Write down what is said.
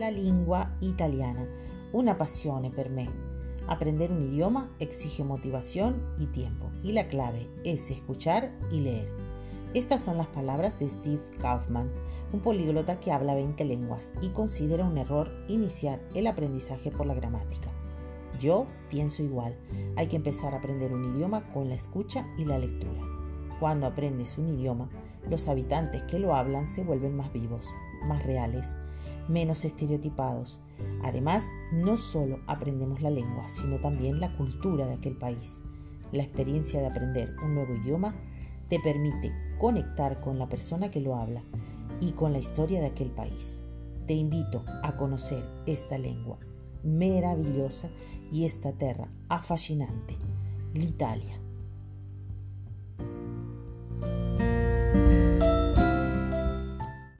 la lingua italiana, una passione per me. Aprender un idioma exige motivación y tiempo, y la clave es escuchar y leer. Estas son las palabras de Steve Kaufman, un políglota que habla 20 lenguas y considera un error iniciar el aprendizaje por la gramática. Yo pienso igual, hay que empezar a aprender un idioma con la escucha y la lectura. Cuando aprendes un idioma, los habitantes que lo hablan se vuelven más vivos, más reales, menos estereotipados. Además, no solo aprendemos la lengua, sino también la cultura de aquel país. La experiencia de aprender un nuevo idioma te permite conectar con la persona que lo habla y con la historia de aquel país. Te invito a conocer esta lengua meravigliosa y esta terra affascinante, l'Italia.